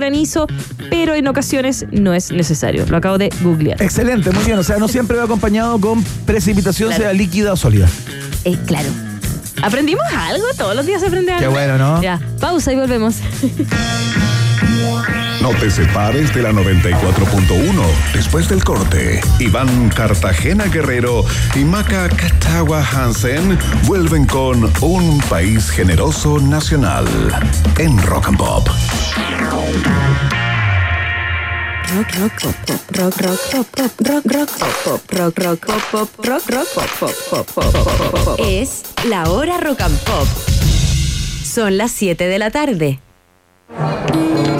granizo, pero en ocasiones no es necesario. Lo acabo de googlear. Excelente, muy bien. O sea, no siempre va acompañado con precipitación, Claro. sea líquida o sólida. Eh, claro. ¿Aprendimos algo? Todos los días se aprende algo. Qué bueno, ¿no? Ya, pausa y volvemos. No te separes de la 94.1. Después del corte, Iván Cartagena Guerrero y Maca Catagua Hansen vuelven con Un País Generoso Nacional en Rock and Pop. Rock, rock, pop, rock, rock, pop, rock, rock, pop, rock, rock, pop, rock, rock, pop, pop, pop. Es la hora rock and pop. Son las 7 de la tarde.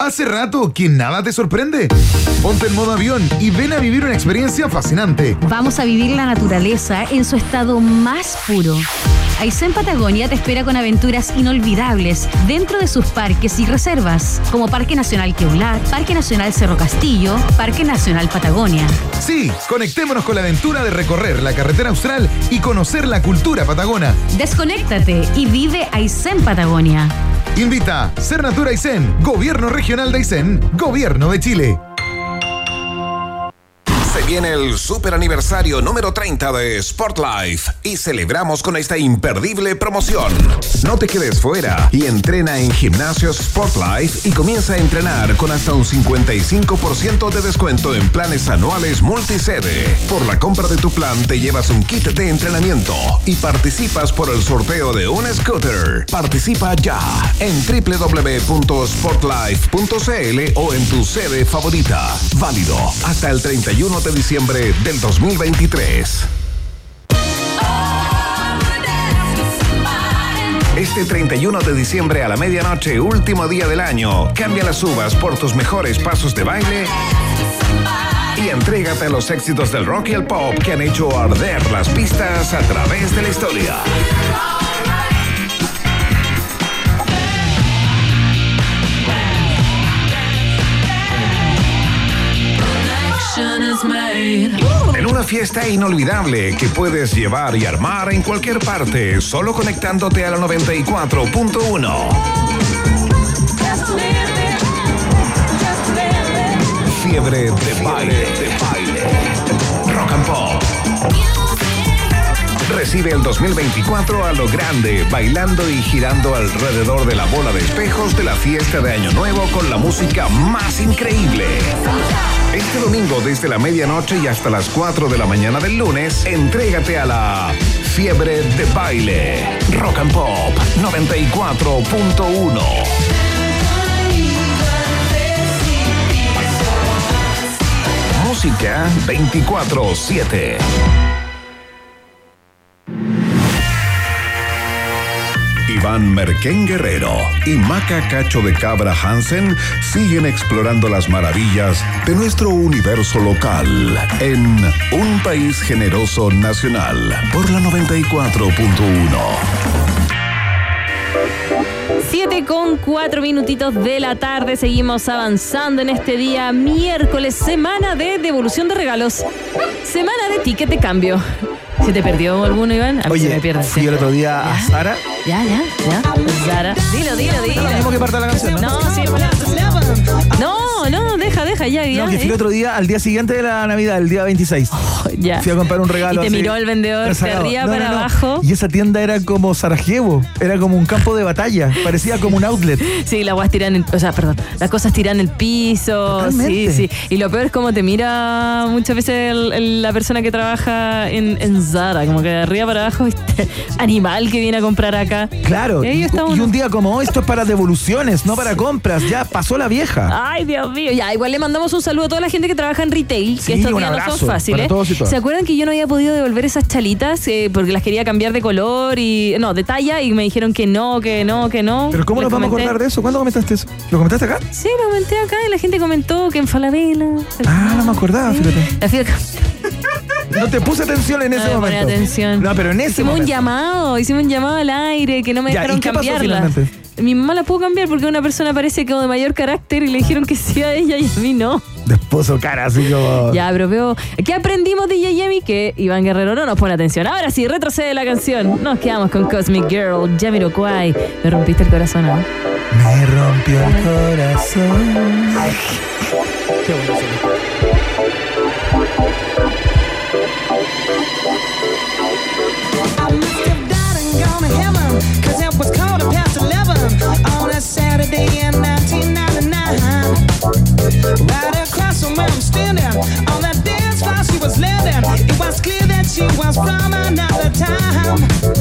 Hace rato que nada te sorprende. Ponte en modo avión y ven a vivir una experiencia fascinante. Vamos a vivir la naturaleza en su estado más puro. Aysén Patagonia te espera con aventuras inolvidables dentro de sus parques y reservas, como Parque Nacional Queular, Parque Nacional Cerro Castillo, Parque Nacional Patagonia. Sí, conectémonos con la aventura de recorrer la carretera austral y conocer la cultura patagona. Desconéctate y vive Aysén Patagonia. Invita Ser Natura Aysén, Gobierno Regional de Aysén, Gobierno de Chile. Viene el super aniversario número 30 de Sportlife y celebramos con esta imperdible promoción. No te quedes fuera y entrena en Gimnasios Sportlife y comienza a entrenar con hasta un 55% de descuento en planes anuales multisede. Por la compra de tu plan te llevas un kit de entrenamiento y participas por el sorteo de un scooter. Participa ya en www.sportlife.cl o en tu sede favorita. Válido hasta el 31 de diciembre del 2023. Este 31 de diciembre a la medianoche, último día del año, cambia las uvas por tus mejores pasos de baile y entrégate a los éxitos del rock y el pop que han hecho arder las pistas a través de la historia. En una fiesta inolvidable que puedes llevar y armar en cualquier parte, solo conectándote a la 94.1. Fiebre de baile, de baile. Rock and Pop. Recibe el 2024 a lo grande, bailando y girando alrededor de la bola de espejos de la fiesta de Año Nuevo con la música más increíble. Este domingo desde la medianoche y hasta las 4 de la mañana del lunes, entrégate a la Fiebre de Baile. Rock and Pop 94.1. Música 24-7. Iván Merquén Guerrero y Maca Cacho de Cabra Hansen siguen explorando las maravillas de nuestro universo local en Un País Generoso Nacional por la 94.1. 7 con 4 minutitos de la tarde. Seguimos avanzando en este día miércoles, semana de devolución de regalos. Semana de ticket de cambio. ¿Se te perdió alguno, Iván? A mí se me Oye, pierde. fui siempre. el otro día a ¿Ya? Sara. Ya, ya, ya. Sara. Dilo, dilo, dilo. Lo mismo que parte de la canción, ¿no? No, sí, No, No, no, deja, deja, ya, ya. No, que fui el eh. otro día, al día siguiente de la Navidad, el día 26. ya. Fui a comprar un regalo. Y te así, miró el vendedor de arriba No, para no, abajo. Y esa tienda era como Sarajevo, era como un campo de batalla, parecía como un outlet. Sí, las guas tiran, en- o sea, perdón, las cosas tiran el piso. Totalmente. Sí, sí. Y lo peor es como te mira muchas veces el- el- la persona que trabaja en, en Zara, como que de arriba para abajo, ¿viste? animal que viene a comprar acá. Claro, Y un día como hoy, esto es para devoluciones, no para compras, ya pasó la vieja. Ay, Dios mío. Ya, igual le mandamos un saludo a toda la gente que trabaja en retail, Sí, que estos días no son fáciles. ¿Se acuerdan que yo no había podido devolver esas chalitas eh, porque las quería cambiar de color y. No, de talla y me dijeron que no, que no, que no? Pero ¿cómo Les nos vamos a acordar de eso? ¿Cuándo comentaste eso? ¿Lo comentaste acá? Sí, lo comenté acá y la gente comentó que en Falabella. Ah, no me acordaba, fíjate. La fui a No te puse atención en ese No me ponía momento. atención. No, pero en ese Hicimos un momento. llamado, hicimos un llamado al aire que no me Ya, dejaron ¿y qué pasó cambiarla. Mi mamá la pudo cambiar porque una persona parece como de mayor carácter y le dijeron que sí a ella y a mí no. Después cara así como. Ya, pero veo. ¿Qué aprendimos de Yemi? Que Iván Guerrero no nos pone atención. Ahora sí, retrocede la canción. Nos quedamos con Cosmic Girl, Jamiroquai. Me rompiste el corazón, ¿no? Me rompió el corazón. Qué bueno she was landing. It was clear that she was from another time.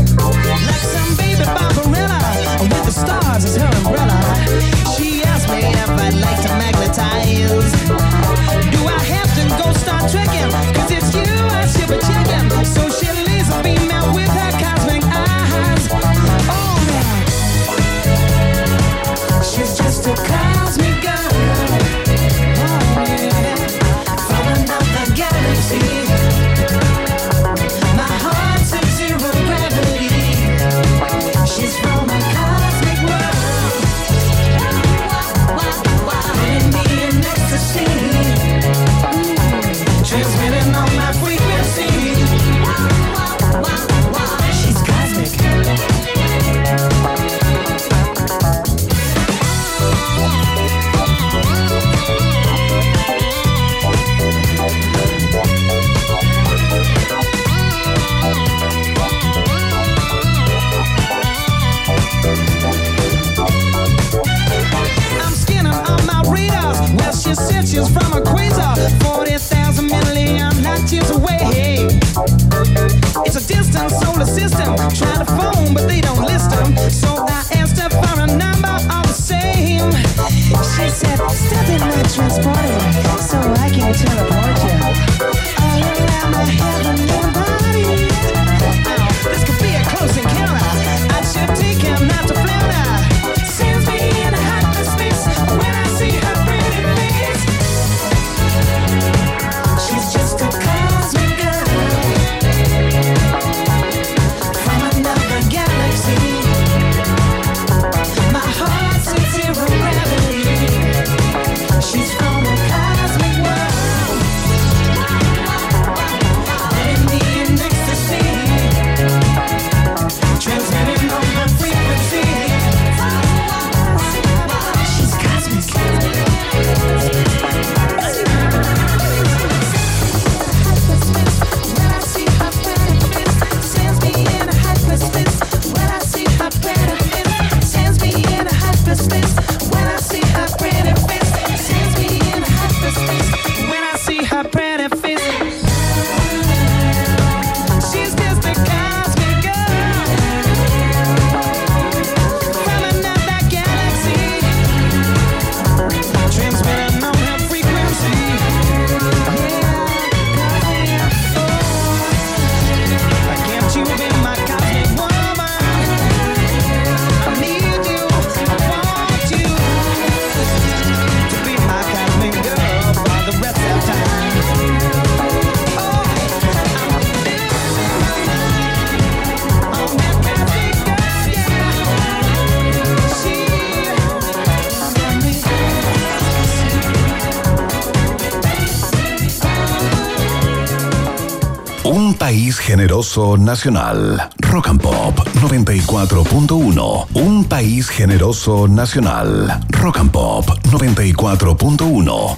Un país generoso nacional. Rock and Pop 94.1. Un país generoso nacional. Rock and Pop 94.1.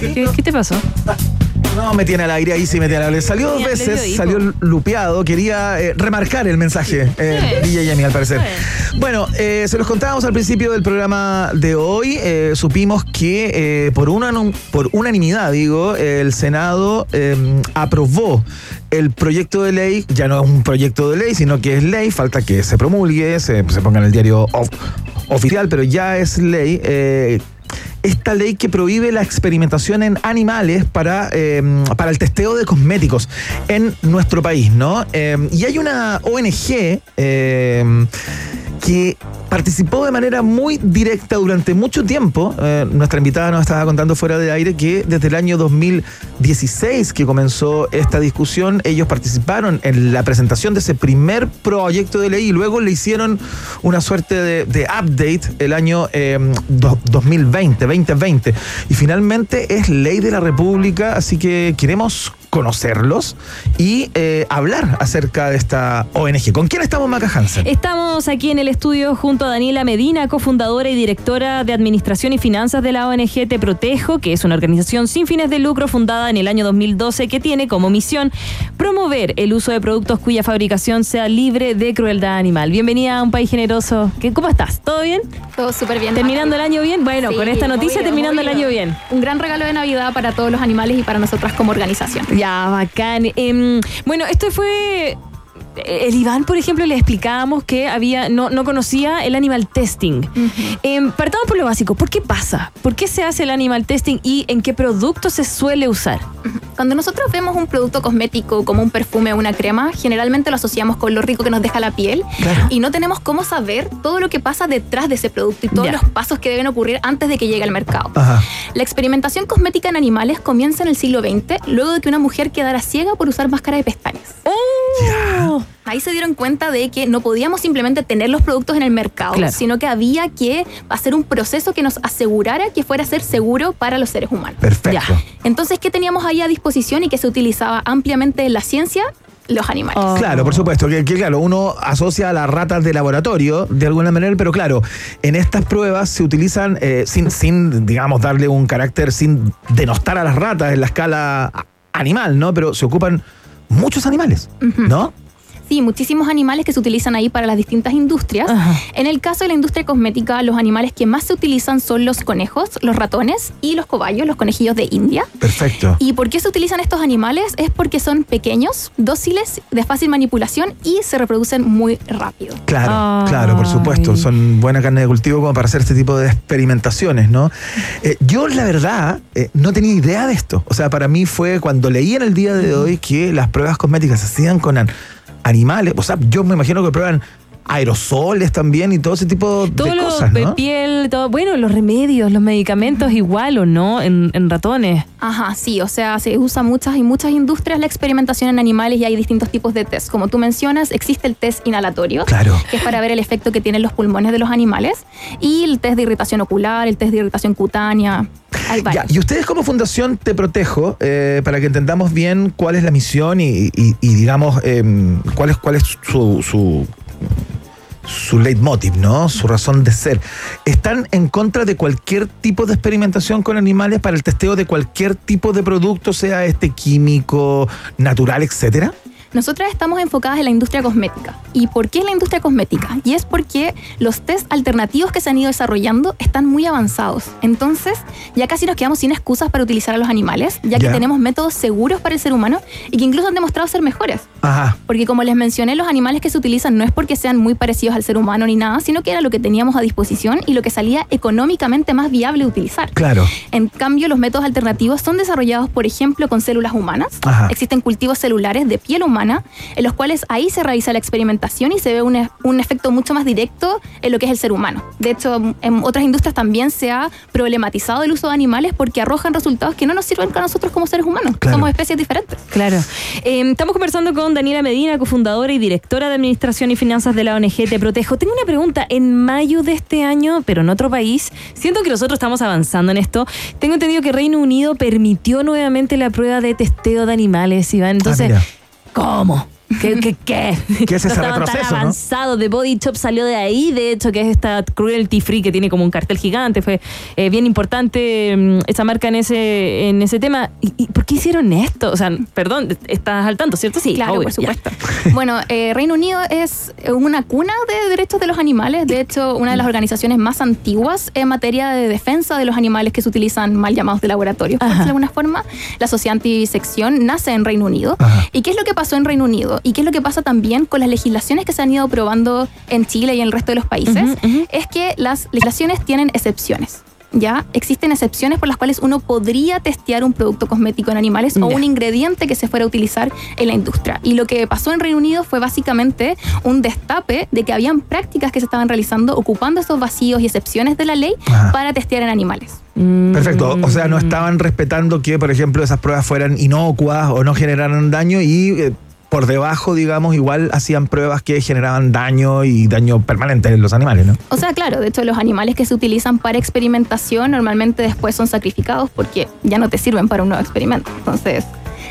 ¿Qué, qué te pasó? No, me tiene al aire ahí, sí me tiene al aire. Salió dos veces, salió lupeado. Quería eh, remarcar el mensaje, eh. DJ Yemi, al parecer. Bueno, eh, se los contábamos al principio del programa de hoy. eh, supimos que eh, por, una, por unanimidad, digo, el Senado eh, aprobó el proyecto de ley. Ya no es un proyecto de ley, sino que es ley. Falta que se promulgue, se, se ponga en el diario of- oficial, pero ya es ley. eh, esta ley que prohíbe la experimentación en animales para, eh, para el testeo de cosméticos en nuestro país, ¿no? Eh, y hay una ONG eh, que participó de manera muy directa durante mucho tiempo. Eh, nuestra invitada nos estaba contando fuera de aire que desde el año 2016 que comenzó esta discusión, ellos participaron en la presentación de ese primer proyecto de ley y luego le hicieron una suerte de, update el año eh, do- 2020, 2020. Y finalmente es ley de la República, así que queremos conocerlos y eh, hablar acerca de esta ONG. ¿Con quién estamos, Maca Hansen? Estamos aquí en el estudio junto a Daniela Medina, cofundadora y directora de Administración y Finanzas de la ONG Te Protejo, que es una organización sin fines de lucro fundada en el año 2012 que tiene como misión promover el uso de productos cuya fabricación sea libre de crueldad animal. Bienvenida a un país generoso. ¿Qué- ¿Cómo estás? ¿Todo bien? Todo súper bien. ¿Terminando el año bien? Bueno, Sí, con esta noticia terminando el año bien. Un gran regalo de Navidad para todos los animales y para nosotras como organización. Ya, bacán. Em, bueno, esto fue. El Iván, por ejemplo, le explicábamos que había no, no conocía el animal testing. Em, partamos por lo básico. ¿Por qué pasa? ¿Por qué se hace el animal testing y en qué producto se suele usar? Cuando nosotros vemos un producto cosmético como un perfume o una crema, generalmente lo asociamos con lo rico que nos deja la piel Claro. y no tenemos cómo saber todo lo que pasa detrás de ese producto y todos Ya. los pasos que deben ocurrir antes de que llegue al mercado. Ajá. La experimentación cosmética en animales comienza en el siglo XX, luego de que una mujer quedara ciega por usar máscara de pestañas. ¡Oh! Ahí se dieron cuenta de que no podíamos simplemente tener los productos en el mercado, Claro. sino que había que hacer un proceso que nos asegurara que fuera a ser seguro para los seres humanos. Perfecto. Ya. Entonces, ¿qué teníamos ahí a disposición y que se utilizaba ampliamente en la ciencia? Los animales. Oh. Claro, por supuesto, que, que, claro, uno asocia a las ratas de laboratorio de alguna manera, pero claro, en estas pruebas se utilizan eh, sin, sin, digamos, darle un carácter, sin denostar a las ratas en la escala animal, ¿no? Pero se ocupan muchos animales, ¿no? Sí, muchísimos animales que se utilizan ahí para las distintas industrias. Ajá. En el caso de la industria cosmética, los animales que más se utilizan son los conejos, los ratones y los cobayos, los conejillos de India. Perfecto. ¿Y por qué se utilizan estos animales? Es porque son pequeños, dóciles, de fácil manipulación y se reproducen muy rápido. Claro, Ay. claro, por supuesto. Son buena carne de cultivo como para hacer este tipo de experimentaciones, ¿no? Eh, yo, la verdad, eh, no tenía idea de esto. O sea, para mí fue cuando leí en el día de hoy que las pruebas cosméticas se hacían con animales. O sea, yo me imagino que prueban aerosoles también y todo ese tipo Todo de lo cosas, de ¿no? piel, todo, bueno, los remedios, los medicamentos igual o no en, en ratones. Ajá, sí, o sea, se usa muchas y muchas industrias la experimentación en animales y hay distintos tipos de test. Como tú mencionas, existe el test inhalatorio, Claro. que es para ver el efecto que tienen los pulmones de los animales, y el test de irritación ocular, el test de irritación cutánea. Hay Ya, varios. y ustedes como fundación Te Protejo, eh, para que entendamos bien cuál es la misión y, y- y digamos em, cuál es, cuál es su, su, su leitmotiv, ¿no? Su razón de ser. ¿Están en contra de cualquier tipo de experimentación con animales para el testeo de cualquier tipo de producto, sea este químico, natural, etcétera? Nosotras estamos enfocadas en la industria cosmética. ¿Y por qué es la industria cosmética? Y es porque los test alternativos que se han ido desarrollando están muy avanzados. Entonces, ya casi nos quedamos sin excusas para utilizar a los animales, ya que Ya. tenemos métodos seguros para el ser humano y que incluso han demostrado ser mejores. Ajá. Porque como les mencioné, los animales que se utilizan no es porque sean muy parecidos al ser humano ni nada, sino que era lo que teníamos a disposición y lo que salía económicamente más viable utilizar. Claro. En cambio, los métodos alternativos son desarrollados, por ejemplo, con células humanas. Ajá. Existen cultivos celulares de piel humana, en los cuales ahí se realiza la experimentación y se ve un, e- un efecto mucho más directo en lo que es el ser humano. De hecho, en otras industrias también se ha problematizado el uso de animales porque arrojan resultados que no nos sirven para nosotros como seres humanos. Claro. Somos especies diferentes. Claro. Eh, estamos conversando con Daniela Medina, cofundadora y directora de Administración y Finanzas de la ONG Te Protejo. Tengo una pregunta. En mayo de este año, pero en otro país, siento que nosotros estamos avanzando en esto. Tengo entendido que Reino Unido permitió nuevamente la prueba de testeo de animales, Iván. Entonces, Ah. ¿Cómo? ¿Qué? ¿Qué? ¿Qué? ¿Qué es No ese estaban retroceso, tan no? avanzado. The Body Shop salió de ahí, de hecho, que es esta cruelty free que tiene como un cartel gigante. Fue eh, bien importante mm, esa marca en ese, en ese tema. ¿Y, y por qué hicieron esto? O sea, perdón, estás al tanto, ¿cierto? Sí, Claro, obvio, por ya. supuesto. Bueno, eh, Reino Unido es una cuna de derechos de los animales. De hecho, una de las organizaciones más antiguas en materia de defensa de los animales que se utilizan mal llamados de laboratorio. por de alguna forma, la Sociedad Antivisección nace en Reino Unido. Ajá. ¿Y qué es lo que pasó en Reino Unido? ¿Y qué es lo que pasa también con las legislaciones que se han ido aprobando en Chile y en el resto de los países? Es que las legislaciones tienen excepciones. Ya existen excepciones por las cuales uno podría testear un producto cosmético en animales o un ingrediente que se fuera a utilizar en la industria. Y lo que pasó en Reino Unido fue básicamente un destape de que habían prácticas que se estaban realizando ocupando esos vacíos y excepciones de la ley Ajá. para testear en animales. Mm. Perfecto. O sea, no estaban respetando que, por ejemplo, esas pruebas fueran inocuas o no generaran daño y eh, por debajo, digamos, igual hacían pruebas que generaban daño y daño permanente en los animales, ¿no? O sea, claro, de hecho los animales que se utilizan para experimentación normalmente después son sacrificados porque ya no te sirven para un nuevo experimento. Entonces,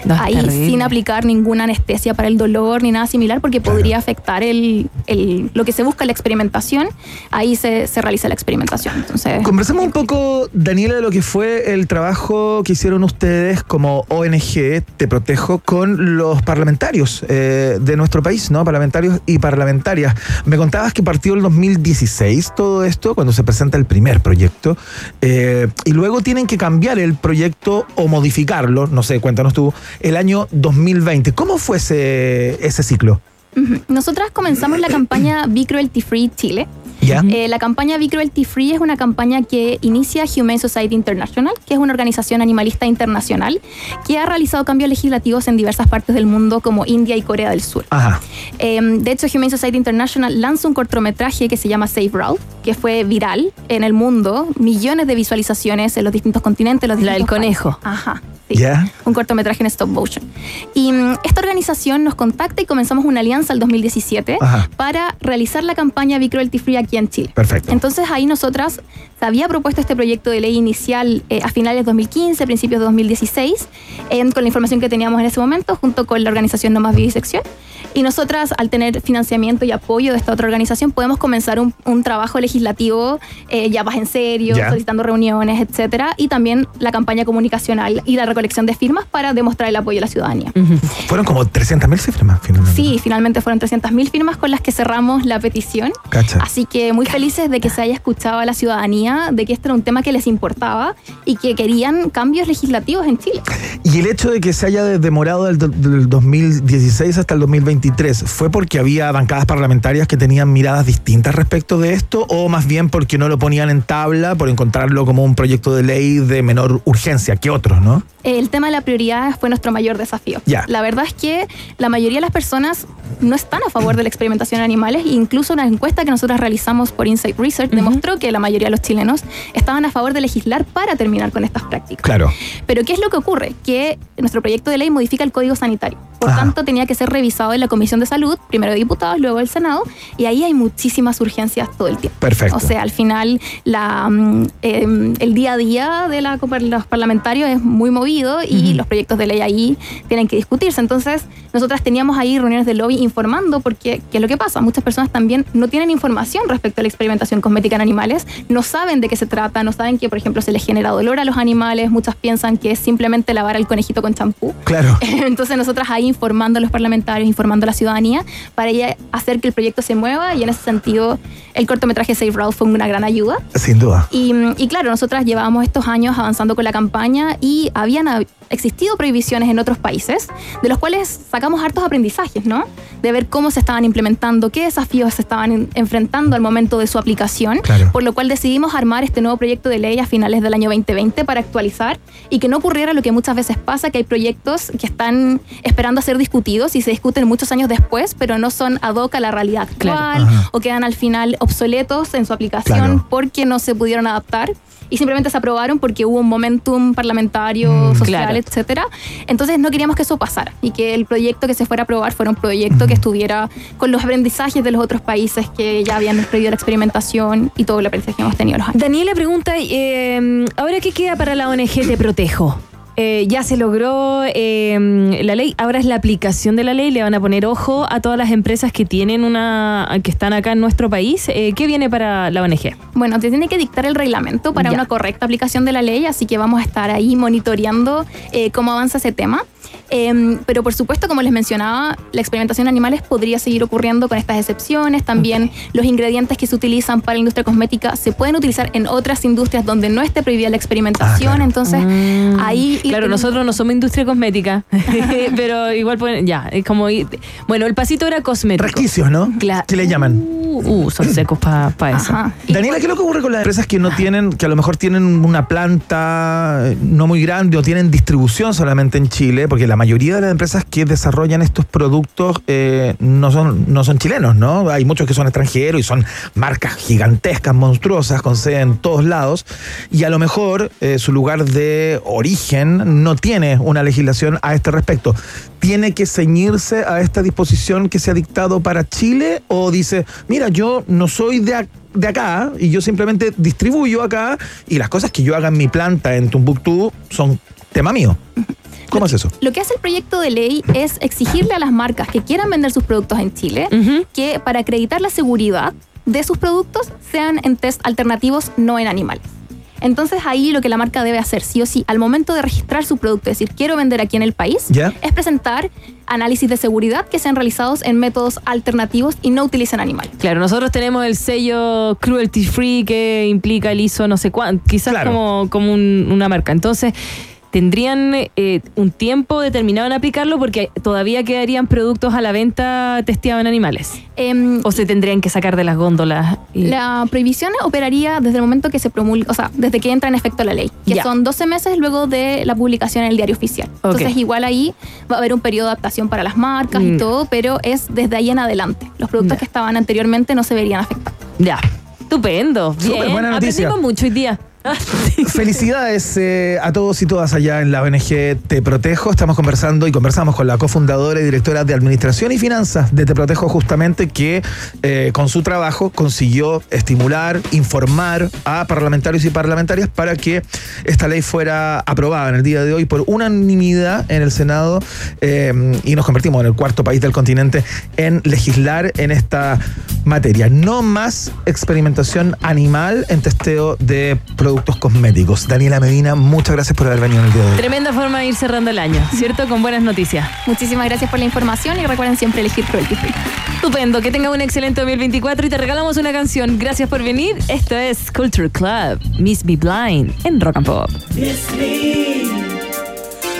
No, ahí terrible. sin aplicar ninguna anestesia para el dolor ni nada similar porque podría afectar el, el- lo que se busca en la experimentación, ahí se, se realiza la experimentación. Entonces, Conversemos un poco, Daniela, de lo que fue el trabajo que hicieron ustedes como ONG Te Protejo con los parlamentarios eh, de nuestro país, ¿no? Parlamentarios y parlamentarias. Me contabas que partió el 2016 todo esto, cuando se presenta el primer proyecto, eh, y luego tienen que cambiar el proyecto o modificarlo, no sé, cuéntanos tú, el año 2020. ¿Cómo fue ese, ese ciclo? nosotras comenzamos la campaña Be Cruelty Free Chile. ¿Ya? Eh, la campaña Be Cruelty Free es una campaña que inicia Humane Society International, que es una organización animalista internacional que ha realizado cambios legislativos en diversas partes del mundo como India y Corea del Sur. Ajá. Eh, de hecho, Humane Society International lanza un cortometraje que se llama Save Ralph, que fue viral en el mundo, millones de visualizaciones en los distintos continentes. Los La del distintos conejo. Ajá. Sí. ¿Ya? Un cortometraje en stop motion. Y mm, esta organización nos contacta y comenzamos una alianza el 2017 Ajá. para realizar la campaña Be Cruelty Free aquí en Chile. Perfecto. Entonces ahí nosotras se había propuesto este proyecto de ley inicial eh, a finales de 2015, principios de 2016, eh, con la información que teníamos en ese momento, junto con la organización No Más Vivisección. Y nosotras, al tener financiamiento y apoyo de esta otra organización, podemos comenzar un, un trabajo legislativo eh, ya más en serio, solicitando reuniones, etcétera, y también la campaña comunicacional y la recolección de firmas para demostrar el apoyo de la ciudadanía. Fueron como 300.000 cifras más, finalmente. Sí, finalmente fueron 300.000 firmas con las que cerramos la petición. Cacha. Así que muy felices de que se haya escuchado a la ciudadanía, de que este era un tema que les importaba y que querían cambios legislativos en Chile. Y el hecho de que se haya demorado del, del 2016 hasta el 2023, ¿fue porque había bancadas parlamentarias que tenían miradas distintas respecto de esto o más bien porque no lo ponían en tabla por encontrarlo como un proyecto de ley de menor urgencia que otros, ¿no? El tema de la prioridad fue nuestro mayor desafío. Ya. La verdad es que la mayoría de las personas no están a favor de la experimentación en animales. Incluso una encuesta que nosotros realizamos por Insight Research demostró que la mayoría de los chilenos estaban a favor de legislar para terminar con estas prácticas. Claro. Pero ¿qué es lo que ocurre? Que nuestro proyecto de ley modifica el Código Sanitario. Por Ajá. tanto, tenía que ser revisado en la Comisión de Salud, primero de diputados, luego del Senado, y ahí hay muchísimas urgencias todo el tiempo. Perfecto. O sea, al final la, mm, eh, el día a día de la, los parlamentarios es muy movido y los proyectos de ley ahí tienen que discutirse. Entonces, nosotras teníamos ahí reuniones de lobby informando porque, ¿qué es lo que pasa? Muchas personas también no tienen información respecto a la experimentación cosmética en animales, no saben de qué se trata, no saben que, por ejemplo, se les genera dolor a los animales, muchas piensan que es simplemente lavar al conejito con champú. Claro. Entonces nosotras ahí informando a los parlamentarios, informando a la ciudadanía para ya hacer que el proyecto se mueva y en ese sentido el cortometraje Save Ralph fue una gran ayuda. Sin duda. Y, y claro, nosotras llevábamos estos años avanzando con la campaña y habían hab- existido prohibiciones en otros países, de los cuales sacamos hartos aprendizajes, ¿no? De ver cómo se estaban implementando, qué desafíos se estaban en- enfrentando al momento de su aplicación, Claro. por lo cual decidimos armar este nuevo proyecto de ley a finales del año 2020 para actualizar y que no ocurriera lo que muchas veces pasa, que hay proyectos que están esperando a ser discutidos y se discuten muchos años después, pero no son ad hoc a la realidad actual o quedan al final obsoletos en su aplicación Claro. porque no se pudieron adaptar y simplemente se aprobaron porque hubo un momentum parlamentario, Mm, social, claro. etcétera. Entonces no queríamos que eso pasara y que el proyecto que se fuera a aprobar fuera un proyecto que estuviera con los aprendizajes de los otros países que ya habían prohibido la experimentación y todo el aprendizaje que hemos tenido en los años. Daniela pregunta, eh, ¿ahora qué queda para la ONG Te Protejo? Eh, ya se logró eh, la ley, ahora es la aplicación de la ley, le van a poner ojo a todas las empresas que tienen una, que están acá en nuestro país. Eh, ¿Qué viene para la ONG? Bueno, te tiene que dictar el reglamento para Ya. una correcta aplicación de la ley, así que vamos a estar ahí monitoreando eh, cómo avanza ese tema. Em, pero por supuesto, como les mencionaba, la experimentación en animales podría seguir ocurriendo con estas excepciones. También los ingredientes que se utilizan para la industria cosmética se pueden utilizar en otras industrias donde no esté prohibida la experimentación. Ah, claro. Entonces, ahí... ir Claro, nosotros no somos industria cosmética, pero igual pueden, ya, es como, bueno, el pasito era cosmético. Resquicios, ¿no? Claro. ¿Qué le llaman? Uh, uh, son secos para eso. Ajá. Daniela, ¿qué es lo que ocurre con las empresas que no tienen, que a lo mejor tienen una planta eh, no muy grande o tienen distribución solamente en Chile? Porque la mayoría de las empresas que desarrollan estos productos eh, no, son, no son chilenos, ¿no? Hay muchos que son extranjeros y son marcas gigantescas, monstruosas, con sede en todos lados. Y a lo mejor eh, su lugar de origen no tiene una legislación a este respecto. ¿Tiene que ceñirse a esta disposición que se ha dictado para Chile? ¿O dice, mira, yo no soy de, ac- de acá y yo simplemente distribuyo acá y las cosas que yo haga en mi planta en Tumbuctú son tema mío? ¿Cómo es eso? Lo que hace el proyecto de ley es exigirle a las marcas que quieran vender sus productos en Chile que para acreditar la seguridad de sus productos sean en test alternativos no en animales. Entonces ahí lo que la marca debe hacer sí o sí al momento de registrar su producto, es decir, quiero vender aquí en el país, ¿Ya? es presentar análisis de seguridad que sean realizados en métodos alternativos y no utilicen animales. Claro, nosotros tenemos el sello cruelty free que implica el ISO no sé cuánto, quizás Claro. como, como un- una marca. Entonces, tendrían eh, un tiempo determinado en aplicarlo porque todavía quedarían productos a la venta testeados en animales. Em, O se tendrían que sacar de las góndolas. y- La prohibición operaría desde el momento que se promulga, o sea, desde que entra en efecto la ley, que son 12 meses luego de la publicación en el diario oficial. Entonces, igual ahí va a haber un periodo de adaptación para las marcas Mm. y todo, pero es desde ahí en adelante. Los productos que estaban anteriormente no se verían afectados. Ya. Estupendo. Bien. Súper buena noticia. Aprendimos mucho hoy día. Felicidades eh, a todos y todas allá en la ONG Te Protejo. Estamos conversando y conversamos con la cofundadora y directora de Administración y Finanzas de Te Protejo, justamente que eh, con su trabajo consiguió estimular, informar a parlamentarios y parlamentarias para que esta ley fuera aprobada en el día de hoy por unanimidad en el Senado eh, y nos convertimos en el cuarto país del continente en legislar en esta materia. No más experimentación animal en testeo de productos cosméticos. Daniela Medina, muchas gracias por haber venido en el día de hoy. Tremenda forma de ir cerrando el año, ¿cierto? Con buenas noticias. Muchísimas gracias por la información y recuerden siempre elegir Cruelty Free. Estupendo, que tenga un excelente 2024 y te regalamos una canción. Gracias por venir. Esto es Culture Club, Miss Be Blind en Rock and Pop. miss me.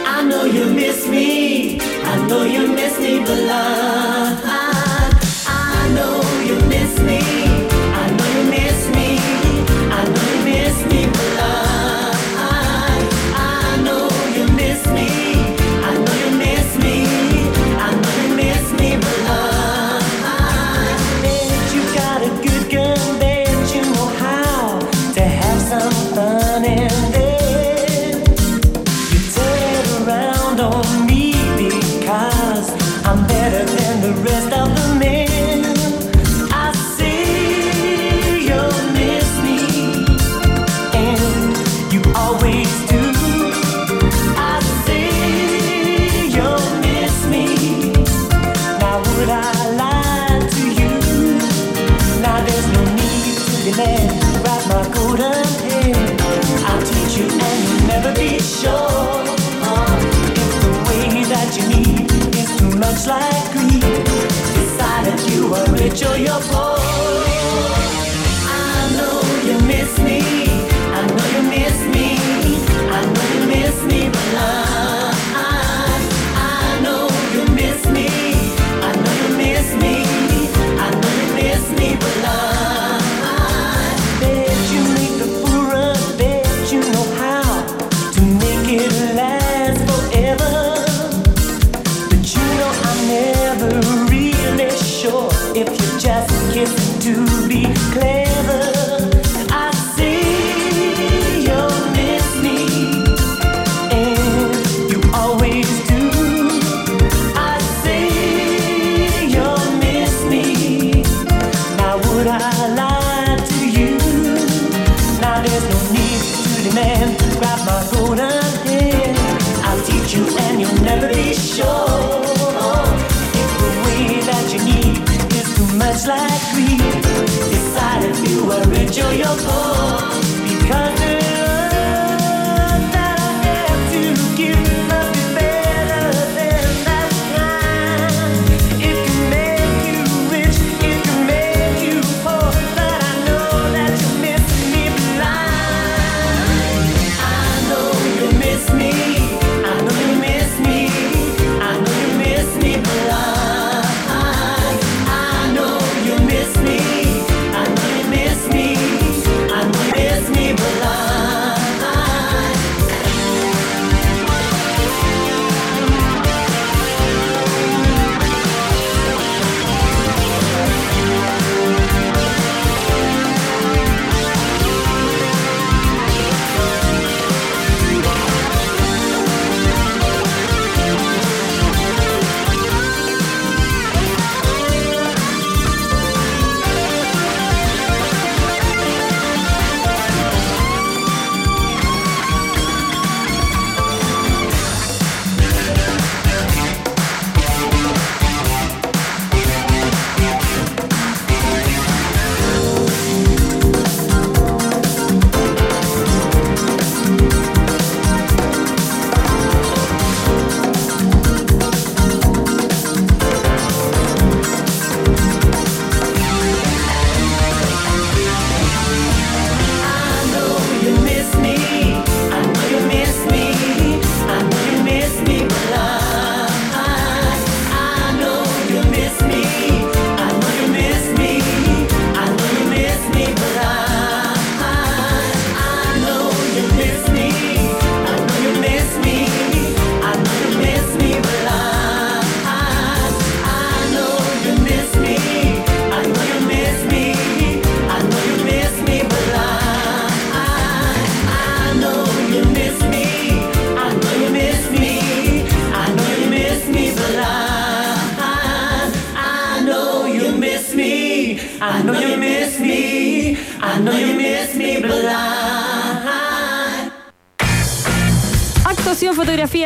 I know you miss me. I know you miss me, but love. I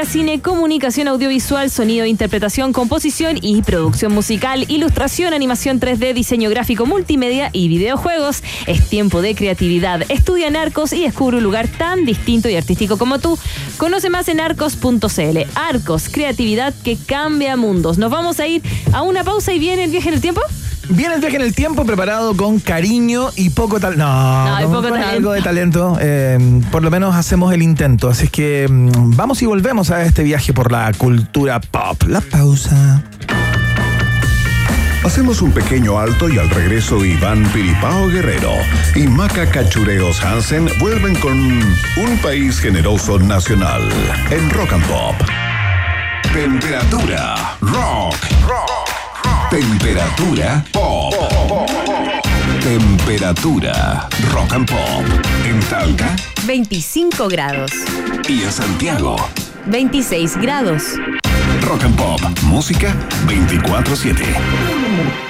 cine, comunicación audiovisual, sonido, interpretación, composición y producción musical, ilustración, animación 3D, diseño gráfico, multimedia y videojuegos. Es tiempo de creatividad. Estudia Arcos y descubre un lugar tan distinto y artístico como tú. Conoce más en arcos.cl. Arcos, creatividad que cambia mundos. Nos vamos a ir a una pausa y viene el viaje en el tiempo. Viene el viaje en el tiempo preparado con cariño y poco talento. No, No, poco con talento. algo de talento. eh, por lo menos hacemos el intento. Así es que mm, vamos y volvemos a este viaje por la cultura pop. La pausa. Hacemos un pequeño alto y al regreso Iván Piripao Guerrero y Maca Cachureos Hansen vuelven con un país generoso nacional en Rock and Pop. Temperatura rock. Temperatura pop. Temperatura rock and pop. En Talca 25 grados. y en Santiago. 26 grados. Rock and Pop. Música 24-7.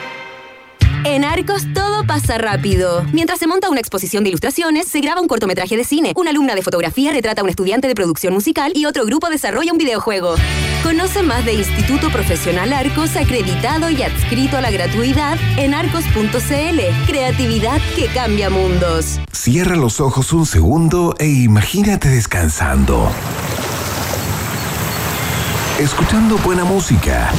En Arcos todo pasa rápido. Mientras se monta una exposición de ilustraciones, se graba un cortometraje de cine. Una alumna de fotografía retrata a un estudiante de producción musical y otro grupo desarrolla un videojuego. Conoce más de Instituto Profesional Arcos acreditado y adscrito a la gratuidad en arcos.cl. Creatividad que cambia mundos. Cierra los ojos un segundo e imagínate descansando. Escuchando buena música.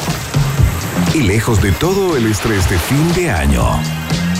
Y lejos de todo el estrés de fin de año.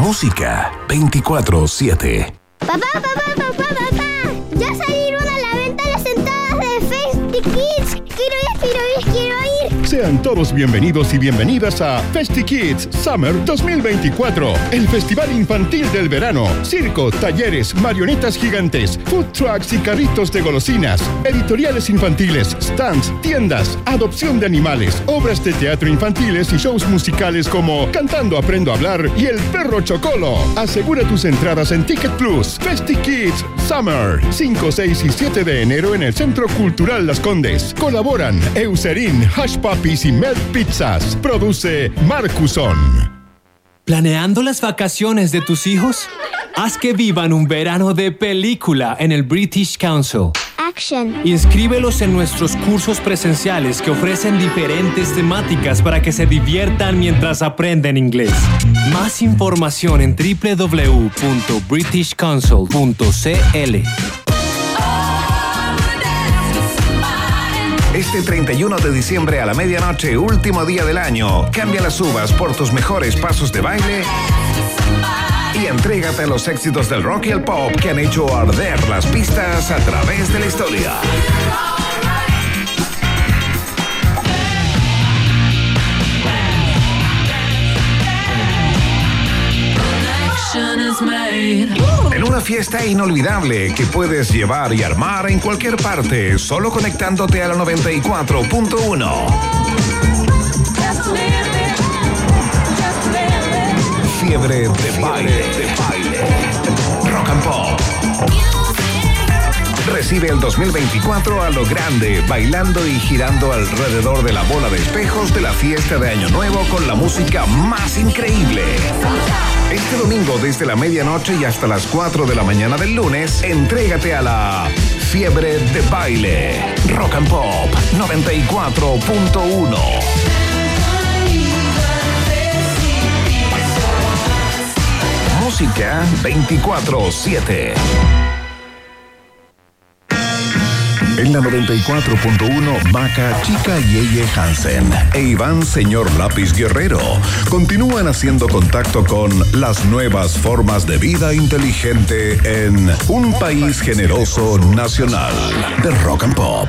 Música 24-7. Papá, papá, papá, papá. Ya salieron a la venta las entradas de Festi Kids. Quiero ir, quiero ir, quiero ir. Sean todos bienvenidos y bienvenidas a Festi Kids Summer 2024, el festival infantil del verano. Circo, talleres, marionetas gigantes, food trucks y carritos de golosinas, editoriales infantiles, stands, tiendas, adopción de animales, obras de teatro infantiles y shows musicales como Cantando Aprendo a Hablar y El Perro Chocolo. Asegura tus entradas en Ticket Plus. Festi Kids Summer, 5, 6 y 7 de enero en el Centro Cultural Las Condes. Colaboran Eucerin, Hush Puppies y Melt Pizzas. Produce Marcuson. ¿Planeando las vacaciones de tus hijos? Haz que vivan un verano de película en el British Council. Action. Inscríbelos en nuestros cursos presenciales que ofrecen diferentes temáticas para que se diviertan mientras aprenden inglés. Más información en www.britishcouncil.cl. Este 31 de diciembre a la medianoche, último día del año, cambia las uvas por tus mejores pasos de baile y entrégate a los éxitos del rock y el pop que han hecho arder las pistas a través de la historia. En una fiesta inolvidable que puedes llevar y armar en cualquier parte, solo conectándote a la 94.1. Fiebre de baile, de baile. Rock and Pop. Recibe el 2024 a lo grande, bailando y girando alrededor de la bola de espejos de la fiesta de Año Nuevo con la música más increíble. Este domingo desde la medianoche y hasta las 4 de la mañana del lunes, entrégate a la Fiebre de Baile. Rock and Pop 94.1. Música 24-7. En la 94.1, Maca, Chica Yeye Hansen e Iván Señor Lápiz Guerrero continúan haciendo contacto con las nuevas formas de vida inteligente en un país generoso nacional de rock and pop.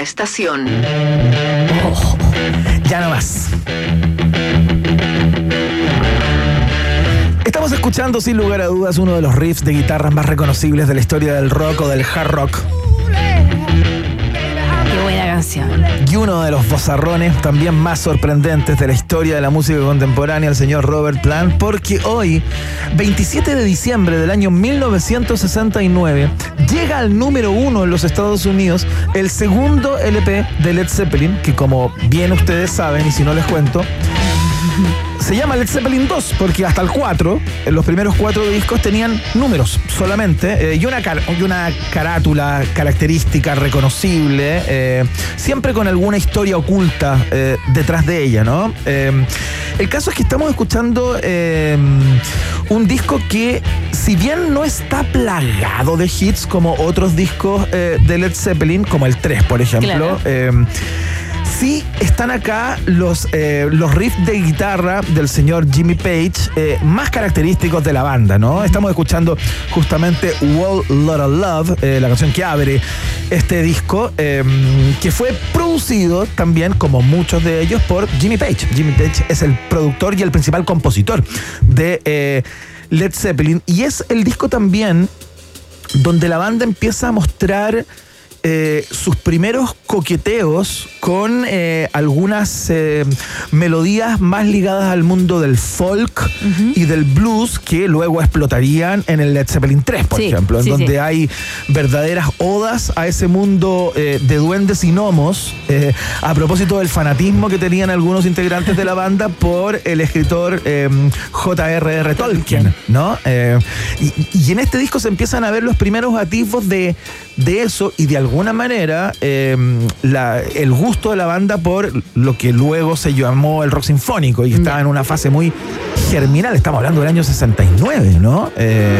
Estación. Ya no más. Estamos escuchando sin lugar a dudas uno de los riffs de guitarras más reconocibles de la historia del rock o del hard rock. Y uno de los vozarrones también más sorprendentes de la historia de la música contemporánea, el señor Robert Plant, porque hoy, 27 de diciembre del año 1969, llega al número uno en los Estados Unidos el segundo LP de Led Zeppelin, que como bien ustedes saben, y si no les cuento, se llama Led Zeppelin 2 porque hasta el 4, en los primeros cuatro discos tenían números solamente eh, y, una car- y una carátula característica, reconocible, eh, siempre con alguna historia oculta eh, detrás de ella, ¿no? El caso es que estamos escuchando un disco que, si bien no está plagado de hits como otros discos de Led Zeppelin, como el 3, por ejemplo, Claro. Sí, están acá los, eh, los riffs de guitarra del señor Jimmy Page eh, más característicos de la banda, ¿no? Estamos escuchando justamente Wall Lotta Love, eh, la canción que abre este disco, eh, que fue producido también, como muchos de ellos, por Jimmy Page. Jimmy Page es el productor y el principal compositor de Led Zeppelin y es el disco también donde la banda empieza a mostrar eh, sus primeros coqueteos con eh, algunas eh, melodías más ligadas al mundo del folk y del blues que luego explotarían en el Led Zeppelin 3, por Sí, ejemplo, en sí, donde sí. hay verdaderas odas a ese mundo de duendes y gnomos, a propósito del fanatismo que tenían algunos integrantes de la banda por el escritor J.R.R. Tolkien, ¿no? Y, y en este disco se empiezan a ver los primeros atisbos de, de eso y de alguna manera eh, la- el gusto de la banda por lo que luego se llamó el rock sinfónico y estaba en una fase muy germinal, estamos hablando del año 69, ¿no? Eh,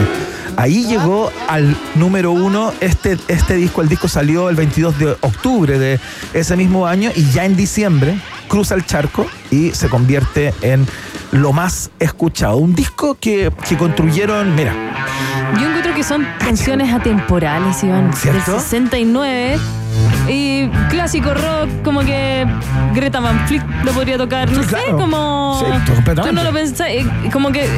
Ahí llegó al número uno este, este disco. El disco salió el 22 de octubre de ese mismo año y ya en diciembre cruza el charco y se convierte en lo más escuchado. Un disco que, que construyeron, mira, encuentro que son canciones atemporales, Iván. ¿Cierto? Del 69. Y clásico rock, como que Greta Van Fleet lo podría tocar. No Sí, sé, claro. como. Sí. Tú no lo pensás. eh, Como que. eh,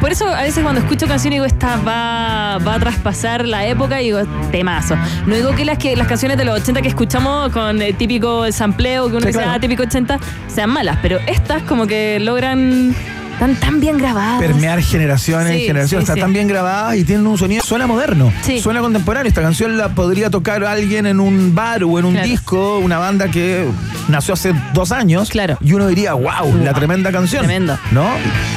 Por eso a veces cuando escucho canciones digo, esta va, va a traspasar la época y digo, temazo. No digo que las, que las canciones de los 80 que escuchamos con el típico sampleo que uno Sí, dice, claro. ah, típico 80, sean malas, pero estas como que logran. Están tan bien grabadas. permear generaciones y Sí, generaciones. sí, Está sí. tan bien grabada y tiene un sonido, suena moderno, Sí. suena contemporáneo. Esta canción la podría tocar alguien en un bar o en un Claro. disco, una banda que nació hace dos años. Claro. Y uno diría, wow, la tremenda canción. Tremendo. ¿No?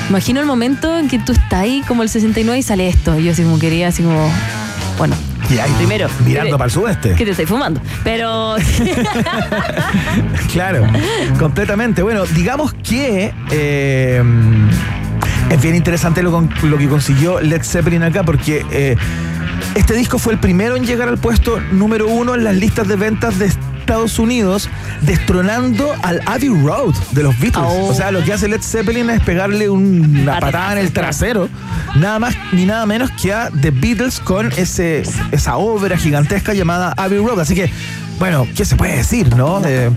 Imagino el momento en que tú estás ahí como el 69 y sale esto. Y yo así como quería, así como, bueno, Y ahí, Primero, mirando ¿qué- para el sudeste. ¿qué te estoy fumando? Pero Claro, completamente. Bueno, digamos que eh, es bien interesante lo, con- lo que consiguió Led Zeppelin acá, porque eh, este disco fue el primero en llegar al puesto número uno en las listas de ventas de Estados Unidos, destronando al Abbey Road de los Beatles. Oh. O sea, lo que hace Led Zeppelin es pegarle una patada en el trasero, nada más ni nada menos que a The Beatles con ese, esa obra gigantesca llamada Abbey Road. Así que, bueno, ¿qué se puede decir, no? Eh,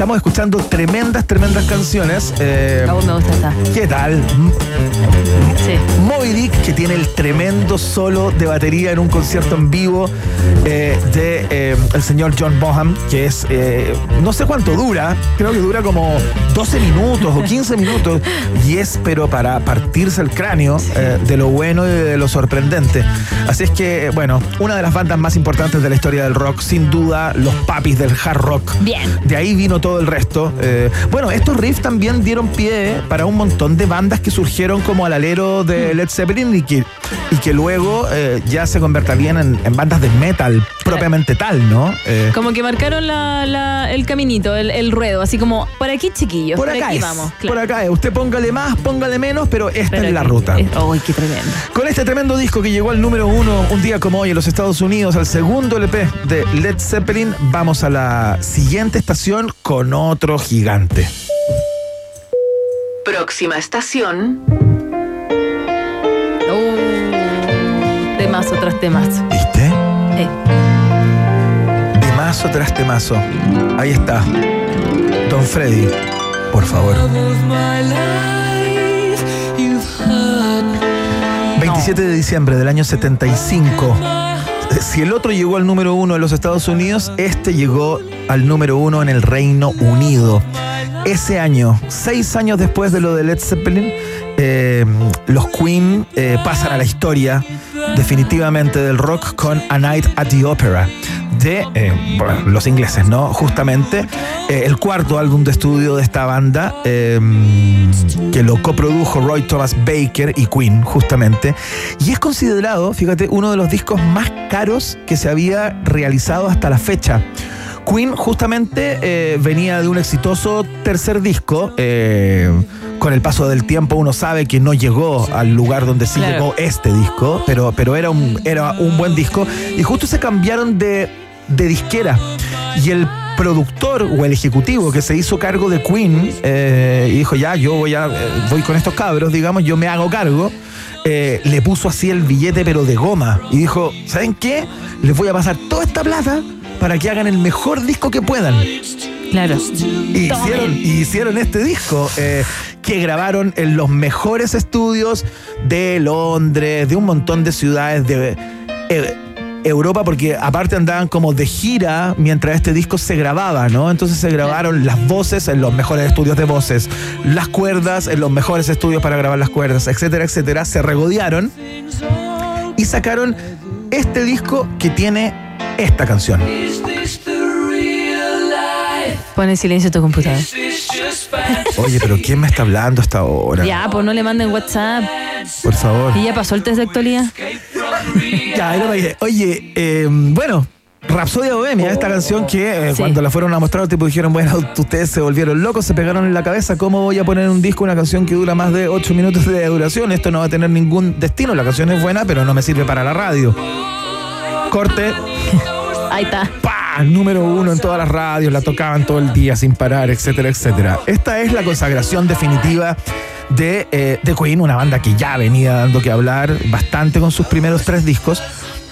estamos escuchando tremendas, tremendas canciones. Eh, a vos me gusta esta. ¿Qué tal? Sí. Moby Dick, que tiene el tremendo solo de batería en un concierto en vivo eh, de eh, el señor John Bonham, que es, eh, no sé cuánto dura, creo que dura como 12 minutos o 15 minutos, y es pero para partirse el cráneo de lo bueno y de lo sorprendente. Así es que, bueno, una de las bandas más importantes de la historia del rock, sin duda, los papis del hard rock. Bien. De ahí vino todo todo el resto. Eh, bueno, estos riffs también dieron pie para un montón de bandas que surgieron como al alero de Led Zeppelin y que, y que luego eh, ya se convertirían en, en bandas de metal propiamente tal, ¿no? Eh, Como que marcaron la- la- el caminito, el, el ruedo, así como, por aquí chiquillos, por por, acá aquí es, vamos. por acá es. Usted póngale más, póngale menos, pero esta Pero es la ruta. ¡Ay, qué tremendo! Con este tremendo disco que llegó al número uno un día como hoy en los Estados Unidos, al segundo LP de Led Zeppelin, vamos a la siguiente estación con otro gigante. Próxima estación. Temazo tras temazo. ¿Viste? Eh. Temazo tras temazo. Ahí está. Don Freddy, por favor. 27 de diciembre del año 75. Si el otro llegó al número uno en los Estados Unidos, este llegó al número uno en el Reino Unido. Ese año, seis años después de lo de Led Zeppelin, eh, los Queen eh, pasan a la historia definitivamente del rock con A Night at the Opera de eh, bueno, los ingleses, ¿no? Justamente eh, el cuarto álbum de estudio de esta banda eh, que lo coprodujo Roy Thomas Baker y Queen, justamente. Y es considerado, fíjate, uno de los discos más caros que se había realizado hasta la fecha. Queen justamente eh, venía de un exitoso tercer disco. con el paso del tiempo uno sabe que no llegó al lugar donde sí Claro. llegó este disco, pero, pero era, un, era un buen disco. Y justo se cambiaron de, de disquera. Y el productor o el ejecutivo que se hizo cargo de Queen eh, y dijo, ya, yo voy, a, eh, voy con estos cabros, digamos, yo me hago cargo. eh, le puso así el billete pero de goma y dijo, ¿saben qué? Les voy a pasar toda esta plata para que hagan el mejor disco que puedan. Claro. Y hicieron, y hicieron este disco eh, que grabaron en los mejores estudios de Londres, de un montón de ciudades de eh, Europa, porque aparte andaban como de gira mientras este disco se grababa, ¿no? Entonces se grabaron las voces en los mejores estudios de voces, las cuerdas en los mejores estudios para grabar las cuerdas, etcétera, etcétera. Se regodearon y sacaron este disco que tiene esta canción. Pon en silencio tu computador. Oye, pero ¿quién me está hablando hasta ahora? Ya, pues no le manden WhatsApp. Por favor. ¿Y ya pasó el test de actualidad? Ya, era para que- Oye, eh, bueno, Rapsodia Bohemia, esta canción que eh, Sí. cuando la fueron a mostrar, tipo dijeron, bueno, ustedes se volvieron locos, se pegaron en la cabeza, ¿cómo voy a poner en un disco una canción que dura más de 8 minutos de duración? Esto no va a tener ningún destino, la canción es buena, pero no me sirve para la radio. Corte, Ahí está. ¡pa! Número uno en todas las radios, la tocaban todo el día sin parar, etcétera, etcétera. Esta es la consagración definitiva de, eh, Queen, una banda que ya venía dando que hablar bastante con sus primeros tres discos,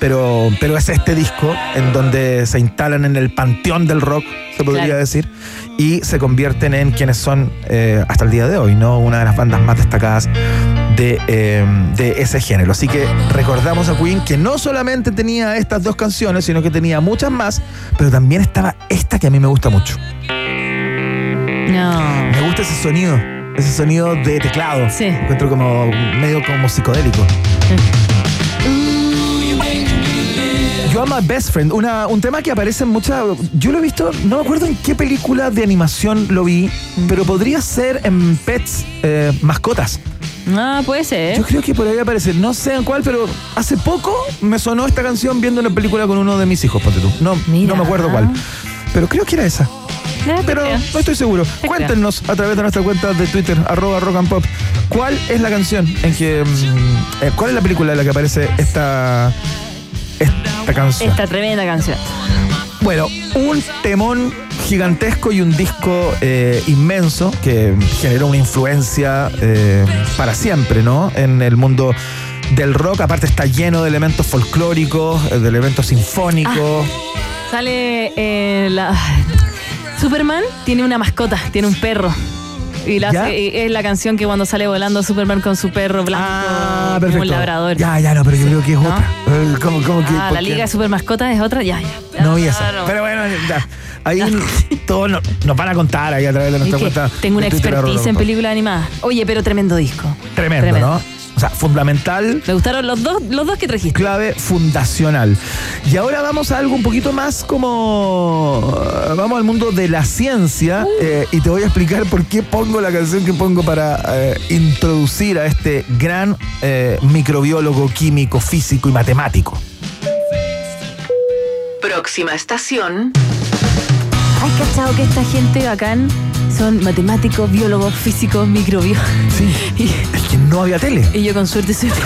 pero, pero es este disco en donde se instalan en el panteón del rock, se podría Claro. decir, y se convierten en quienes son eh, hasta el día de hoy, ¿no? Una de las bandas más destacadas de, eh, de ese género. Así que recordamos a Queen que no solamente tenía estas dos canciones, sino que tenía muchas más, pero también estaba esta que a mí me gusta mucho. No. Me gusta ese sonido, ese sonido de teclado. Sí. Encuentro como medio como psicodélico. You Are My Best Friend, una, un tema que aparece en muchas. Yo lo he visto, no me acuerdo en qué película de animación lo vi, pero podría ser en Pets, eh, mascotas. Ah, puede ser. Yo creo que por ahí aparece, no sé en cuál, pero hace poco me sonó esta canción viendo una película con uno de mis hijos, ponte tú. No, Mira. no me acuerdo cuál. Pero creo que era esa. Pero creo. no estoy seguro. Cuéntenos a través de nuestra cuenta de Twitter, arroba rock and pop, cuál es la canción en que. mm, eh, ¿Cuál es la película en la que aparece esta. esta canción? Esta tremenda canción. Bueno, un temón gigantesco y un disco eh, inmenso que generó una influencia eh, para siempre, ¿no? En el mundo del rock. Aparte está lleno de elementos folclóricos, de elementos sinfónicos. Sale eh, la. Superman tiene una mascota, tiene un perro. Y la- es la canción que cuando sale volando Superman con su perro blanco, Ah, perfecto. un labrador. Ya, ya, no, pero yo creo que es otra. Eh, ¿Cómo, cómo que, Ah, la Liga de Super Mascotas es otra, ya, ya. No vi esa. Claro. Pero bueno, ya. Ahí todos nos, nos van a contar ahí a través de Es nuestra que cuenta. tengo una de Twitter, arroba expertise en películas animadas. Oye, pero tremendo disco. Tremendo, ¿no? O sea, fundamental. Me gustaron los dos, los dos que trajiste. Clave fundacional. Y ahora vamos a algo un poquito más como. Vamos al mundo de la ciencia Uh. eh, y te voy a explicar por qué pongo la canción que pongo para eh, introducir a este gran eh, microbiólogo, químico, físico y matemático. Próxima estación. ¿Has cachado que esta gente bacán son matemáticos, biólogos, físicos, microbiólogos? Sí. Es que no había tele. Y yo con suerte soy.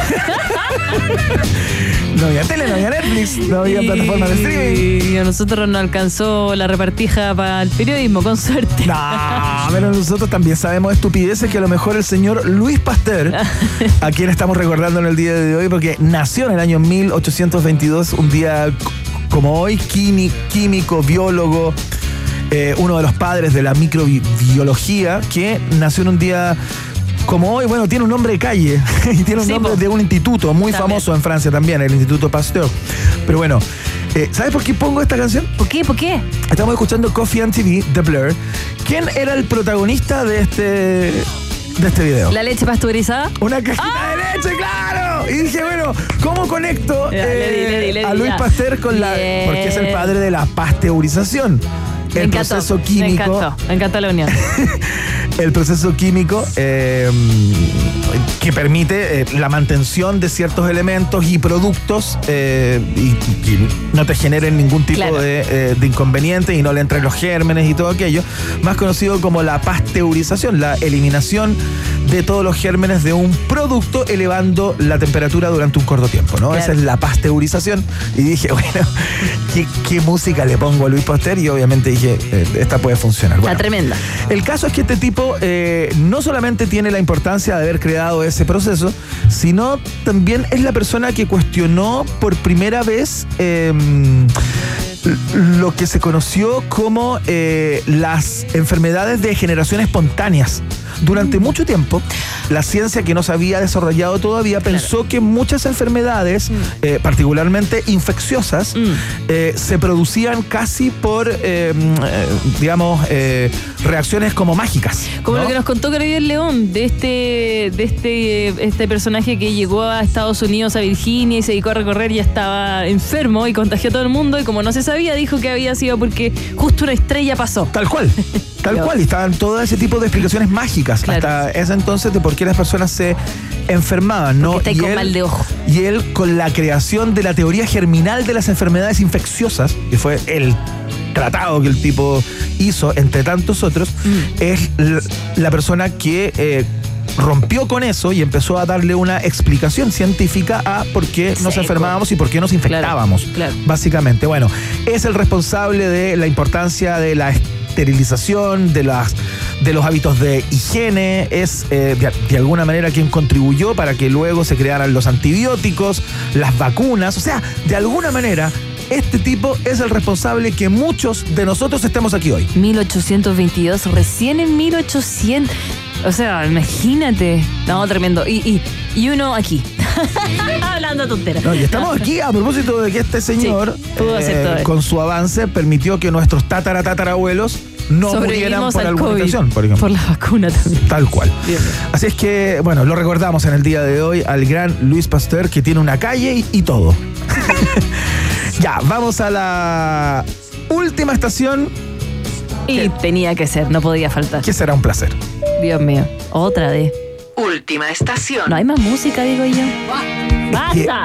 No había tele, no había Netflix, no había plataforma de streaming. Y a nosotros nos alcanzó la repartija para el periodismo, con suerte. No, pero nosotros también sabemos estupideces que a lo mejor el señor Luis Pasteur, a quien estamos recordando en el día de hoy, porque nació en el año 1822, un día como hoy, químico, biólogo, eh, uno de los padres de la microbiología, que nació en un día como hoy, bueno, tiene un nombre de calle y tiene un Sí, nombre po. de un instituto muy También. famoso en Francia también, el Instituto Pasteur. Pero bueno, eh, ¿sabes por qué pongo esta canción? ¿Por qué? ¿Por qué? Estamos escuchando Coffee and TV de Blur. ¿Quién era el protagonista de este, de este video? ¿La leche pasteurizada? Una cajita de leche, claro. Y dije, bueno, ¿cómo conecto Ya, le di, le di, le di, a Luis. Pasteur con la. Porque es el padre de la pasteurización. El encantó, proceso Me químico. encantó, me encantó la unión. el proceso químico eh, que permite eh, la mantención de ciertos elementos y productos eh, y, y no te generen ningún tipo Claro. de, eh, de inconveniente y no le entren los gérmenes y todo aquello, más conocido como la pasteurización, la eliminación de todos los gérmenes de un producto elevando la temperatura durante un corto tiempo, ¿no? Claro. Esa es la pasteurización. Y dije, bueno, ¿qué, qué música le pongo a Luis Pasteur? Y obviamente dije, eh, esta puede funcionar. Está Bueno, tremenda. el caso es que este tipo eh, no solamente tiene la importancia de haber creado ese proceso, sino también es la persona que cuestionó por primera vez eh, lo que se conoció como eh, las enfermedades de generación espontáneas. Durante mucho tiempo, la ciencia que no se había desarrollado todavía pensó que muchas enfermedades, eh, particularmente infecciosas, Mm. eh, se producían casi por, eh, digamos, reacciones como mágicas. Como ¿no? lo que nos contó Gabriel León, de este, de este, este personaje que llegó a Estados Unidos, a Virginia, y se dedicó a recorrer y estaba enfermo y contagió a todo el mundo. Y como no se sabía, dijo que había sido porque justo una estrella pasó. Tal cual. Tal Dios. cual, y estaban todo ese tipo de explicaciones mágicas Claro. hasta ese entonces de por qué las personas se enfermaban, ¿no? Está Y con él- mal de ojo. Y él, con la creación de la teoría germinal de las enfermedades infecciosas, que fue el tratado que el tipo hizo, entre tantos otros, Mm. es la persona que eh, rompió con eso y empezó a darle una explicación científica a por qué nos enfermábamos y por qué nos infectábamos. claro. Básicamente, bueno, es el responsable de la importancia de la esterilización, de, las, de los hábitos de higiene, es eh, de, de alguna manera quien contribuyó para que luego se crearan los antibióticos, las vacunas, o sea, de alguna manera este tipo es el responsable que muchos de nosotros estemos aquí hoy. 1822, recién en 1800. O sea, imagínate. No, tremendo. Y, y, y uno aquí. Hablando tontera. No, y estamos aquí a propósito de que este señor, Sí, esto. con su avance, permitió que nuestros tatara tatarabuelos no murieran por al alguna COVID. infección, por ejemplo. Por la vacuna también. Tal cual. Bien. Así es que, bueno, lo recordamos en el día de hoy al gran Luis Pasteur, que tiene una calle y, y todo. ya, vamos a la última estación, Y tenía que ser, no podía faltar. que será un placer. Dios mío. Otra de. Última estación. No hay más música, digo yo. ¡Basta!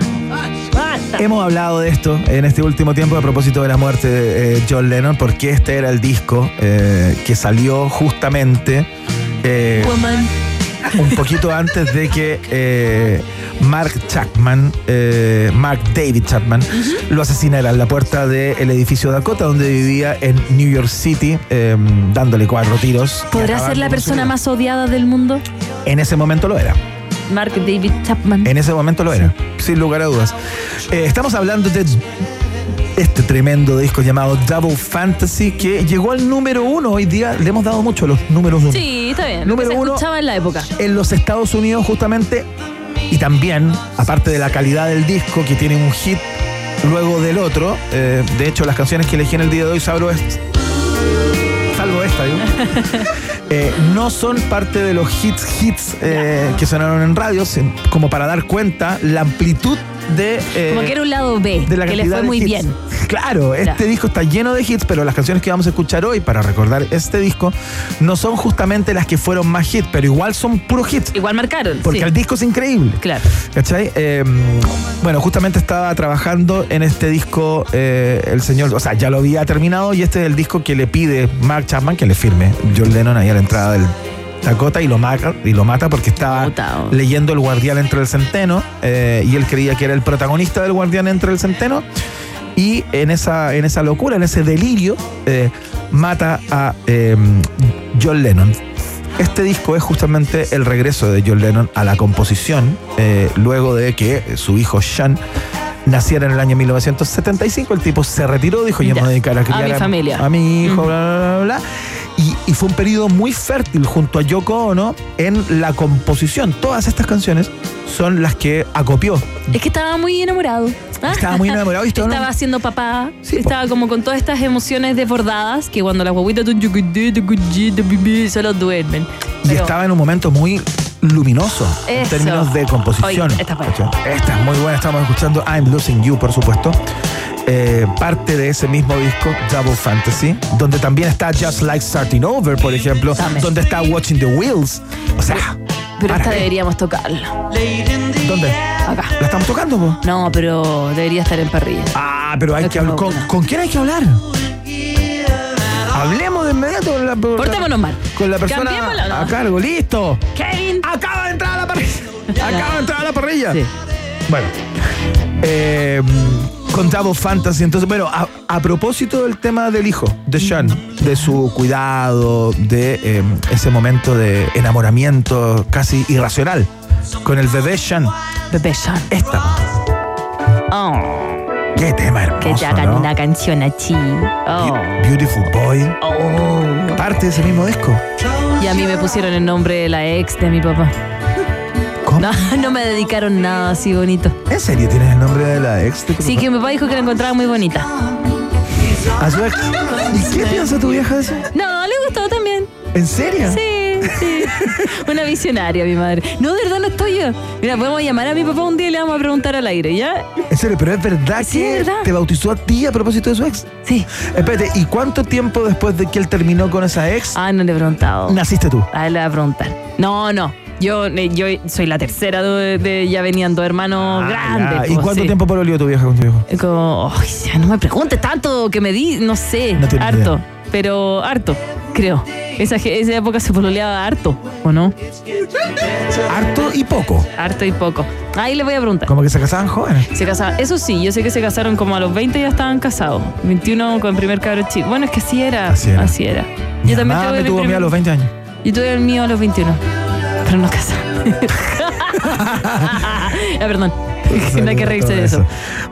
¡Basta! Hemos hablado de esto en este último tiempo a propósito de la muerte de eh, John Lennon, porque este era el disco eh, que salió justamente eh, Woman. un poquito antes de que eh, Mark Chapman, eh, Mark David Chapman, lo asesinara en la puerta del edificio Dakota, donde vivía en New York City, eh, dándole cuatro tiros. ¿Podrá ser la persona más odiada del mundo? En ese momento lo era. Mark David Chapman. En ese momento lo era, sin lugar a dudas. Eh, estamos hablando de este tremendo disco llamado Double Fantasy que llegó al número uno hoy día. Le hemos dado mucho a los números uno. Sí, está bien. Número se uno. escuchaba en la época. En los Estados Unidos justamente y también, aparte de la calidad del disco que tiene un hit luego del otro, eh, de hecho las canciones que elegí en el día de hoy, salvo, es, salvo esta, digo, eh, no son parte de los hits hits eh, que sonaron en radio, sin- como para dar cuenta la amplitud de... eh, Como que era un lado B, de la que le fue muy hits. bien. Claro, este disco está lleno de hits, pero las canciones que vamos a escuchar hoy para recordar este disco no son justamente las que fueron más hits, pero igual son puros hits. Igual marcaron. Porque sí. el disco es increíble. Claro. ¿Cachai? Eh, bueno, justamente estaba trabajando en este disco eh, el señor, o sea, ya lo había terminado y este es el disco que le pide Mark Chapman que le firme John Lennon ahí a la entrada del Y lo mata, y lo mata porque estaba leyendo El Guardián entre el Centeno eh, y él creía que era el protagonista del Guardián entre el Centeno y en esa, en esa locura, en ese delirio, eh, mata a eh, John Lennon. Este disco es justamente el regreso de John Lennon a la composición, luego de que su hijo Sean naciera en el año 1975. El tipo se retiró, dijo: Yo me voy a dedicar a criar mi familia". a mi hijo, bla, bla, bla, bla. Y, y fue un periodo muy fértil junto a Yoko Ono en la composición. Todas estas canciones son las que acopió. Es que estaba muy enamorado. Estaba muy enamorado y estaba- Estaba haciendo papá. estaba como con todas estas emociones desbordadas que cuando las guaguitas solo duermen. Y estaba en un momento muy luminoso en Eso. términos de composición. Oye, esta es buena. ¿cachai? Esta es muy buena. Estamos escuchando I'm Losing You, por supuesto. Eh, parte de ese mismo disco, Double Fantasy, donde también está Just Like Starting Over, por ejemplo, donde está Watching the Wheels. O sea, Pero esta deberíamos tocarla. ¿dónde? Acá. ¿La estamos tocando, po? No, pero debería estar en parrilla. Ah, pero hay que hablar. ¿Con, quién hay que hablar? Hablemos de inmediato con la, Portémonos mal. con la persona ¿no? a cargo. ¡Listo! Kevin. Acaba de entrar a la parrilla. Acaba de entrar a la parrilla. Bueno. eh, con Double Fantasy. Entonces, bueno, a, a propósito del tema del hijo, de Sean, de su cuidado, de eh, ese momento de enamoramiento casi irracional con el bebé Sean. Bebé Sean. Esta. Oh, Qué tema que hermoso, te hagan ¿no? una canción así. Oh. Beautiful Boy. Oh. Parte de ese mismo disco. Y a mí me pusieron el nombre de la ex de mi papá. No, no me dedicaron nada así bonito. ¿En serio tienes el nombre de la ex? de tu Sí, papá? que mi papá dijo que la encontraba muy bonita. ¿A su ex? ¿Y qué piensa tu vieja de eso? No, le gustó también. ¿En serio? Sí, sí. Una visionaria, mi madre. No, de verdad no estoy yo. Mira, podemos llamar a mi papá un día y le vamos a preguntar al aire, ¿ya? En serio, pero es verdad Sí, que es verdad. te bautizó a ti a propósito de su ex. Sí. Espérate, ¿y cuánto tiempo después de que él terminó con esa ex Ah, no le he preguntado. naciste tú? A él le voy a preguntar. No, no. Yo, eh, yo soy la tercera de, de- ya venían dos hermanos Ah, grandes. ya. ¿Y pues, cuánto sí. tiempo pololeó tu vieja con tu viejo? Como, ya no me preguntes tanto que me di, no sé, No harto, idea. pero harto, creo. Esa, esa época se pololeaba harto, ¿o no? Harto y poco. Harto y poco. Ahí le voy a preguntar. Como que se casaban jóvenes. Se casaban. Eso sí, yo sé que se casaron como a los 20 ya estaban casados. 21 con el primer cabro chico. Bueno, es que así era. Así Así era. era. Mi Yo también tuve me tuvo a mí a los 20 años. Yo tuve el mío a los 21. Pero no casado. ah, perdón. no hay que reírse de eso.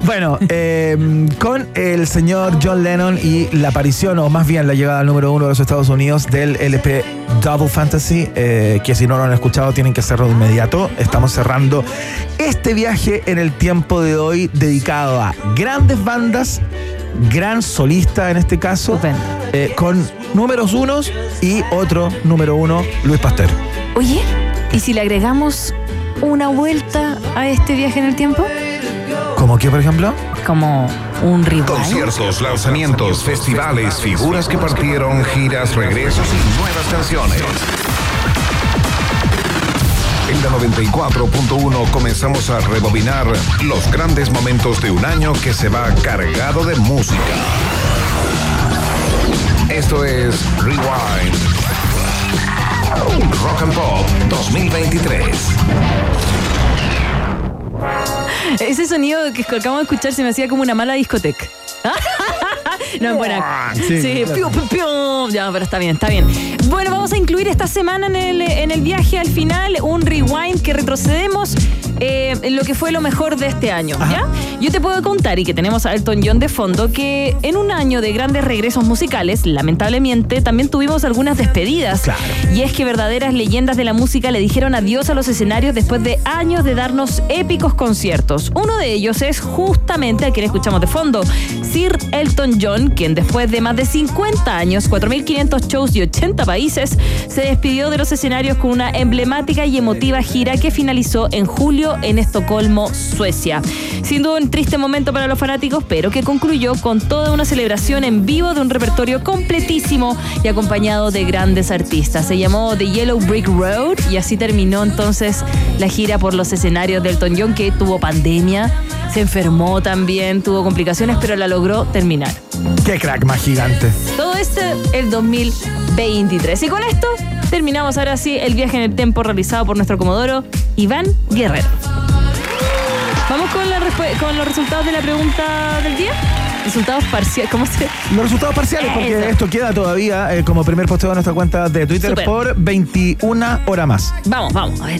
Bueno, eh, con el señor John Lennon y la aparición, o más bien la llegada al número uno de los Estados Unidos del LP Double Fantasy, eh, que si no lo han escuchado tienen que hacerlo de inmediato. Estamos cerrando este viaje en el tiempo de hoy dedicado a grandes bandas, gran solista en este caso, eh, con números unos y otro número uno, Luis Pasteur. Oye, ¿y si le agregamos una vuelta a este viaje en el tiempo? ¿Como qué, por ejemplo? Como un rewind. Conciertos, lanzamientos, festivales, figuras que partieron, giras, regresos y nuevas canciones. En la 94.1 comenzamos a rebobinar los grandes momentos de un año que se va cargado de música. Esto es Rewind. Rock and Pop 2023. Ese sonido que acabamos de escuchar se me hacía como una mala discoteca. No, es buena. Sí, Sí, claro. piu, piu, piu. Ya, pero está bien, está bien. Bueno, vamos a incluir esta semana en el, en el viaje al final un rewind que retrocedemos eh, en lo que fue lo mejor de este año, ¿ya? Yo te puedo contar, y que tenemos a Elton John de fondo, que en un año de grandes regresos musicales, lamentablemente, también tuvimos algunas despedidas. Y es que verdaderas leyendas de la música le dijeron adiós a los escenarios después de años de darnos épicos conciertos. Uno de ellos es justamente a quien escuchamos de fondo, Sir Elton John, quien después de más de 50 años, 4.500 shows y 80 países, se despidió de los escenarios con una emblemática y emotiva gira que finalizó en julio en Estocolmo, Suecia. Sin duda un triste momento para los fanáticos, pero que concluyó con toda una celebración en vivo de un repertorio completísimo y acompañado de grandes artistas. Se llamó The Yellow Brick Road y así terminó entonces la gira por los escenarios de Elton John que tuvo pandemia, se enfermó también, tuvo complicaciones, pero la logró terminar. Qué crack más gigante. Todo esto el 2023. Y con esto terminamos ahora sí el viaje en el tiempo realizado por nuestro comodoro Iván Guerrero. Vamos con, la respu- con los resultados de la pregunta del día. Resultados parciales. ¿Cómo se.? Los resultados parciales, porque Eso. esto queda todavía eh, como primer posteo de nuestra cuenta de Twitter por 21 horas más. Vamos, vamos, a ver.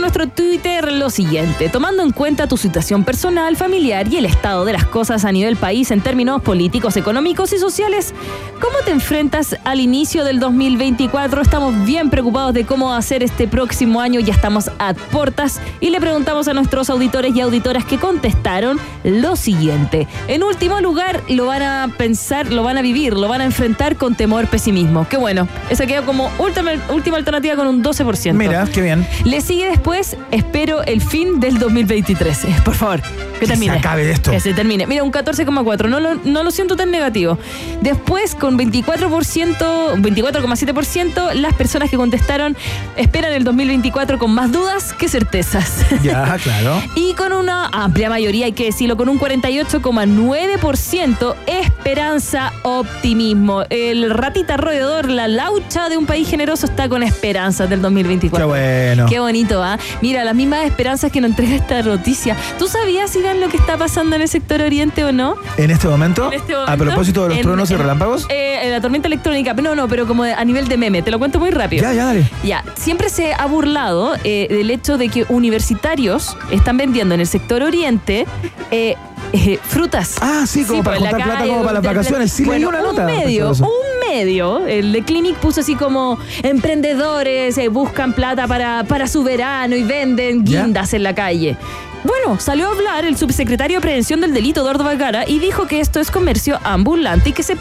En nuestro Twitter lo siguiente. Tomando en cuenta tu situación personal, familiar y el estado de las cosas a nivel país en términos políticos, económicos y sociales, ¿cómo te enfrentas al inicio del 2024? Estamos bien preocupados de cómo hacer este próximo año. Ya estamos a puertas y le preguntamos a nuestros auditores y auditoras que contestaron lo siguiente. En último lugar, lo van a pensar, lo van a vivir, lo van a enfrentar con temor, pesimismo. Qué bueno. Esa queda como última, última alternativa con un 12%. Mira, qué bien. Le sigue después, espero el fin del 2023. Eh, Por favor, que termine. se acabe esto. Que se termine. Mira, un 14,4. No lo, no lo siento tan negativo. Después, con 24%, 24,7%, las personas que contestaron esperan el 2024 con más dudas que certezas. Ya, claro. Y con una amplia mayoría, hay que decirlo, con un 48,9% esperanza, optimismo. El ratita roedor, la laucha de un país generoso está con esperanzas del 2024. Qué bueno. Qué bonito, ¿ah? Mira, las mismas esperanzas que nos entrega esta noticia. ¿Tú sabías, Lo que está pasando en el sector oriente o no? En este momento, En este a propósito de los en- truenos y en- relámpagos. Eh, en la tormenta electrónica, no, no, pero como a nivel de meme, te lo cuento muy rápido. Ya, ya, dale. Ya, siempre se ha burlado eh, del hecho de que universitarios están vendiendo en el sector oriente eh, eh, frutas. Ah, sí, como para en la juntar plata como para las vacaciones. Sí, bueno, una nota Un medio, respecto a eso. un medio, el de Clinic puso así como emprendedores eh, buscan plata para, para su verano y venden Ya. guindas en la calle. Bueno, salió a hablar el subsecretario de Prevención del Delito, Eduardo Vergara, y dijo que esto es comercio ambulante y que se,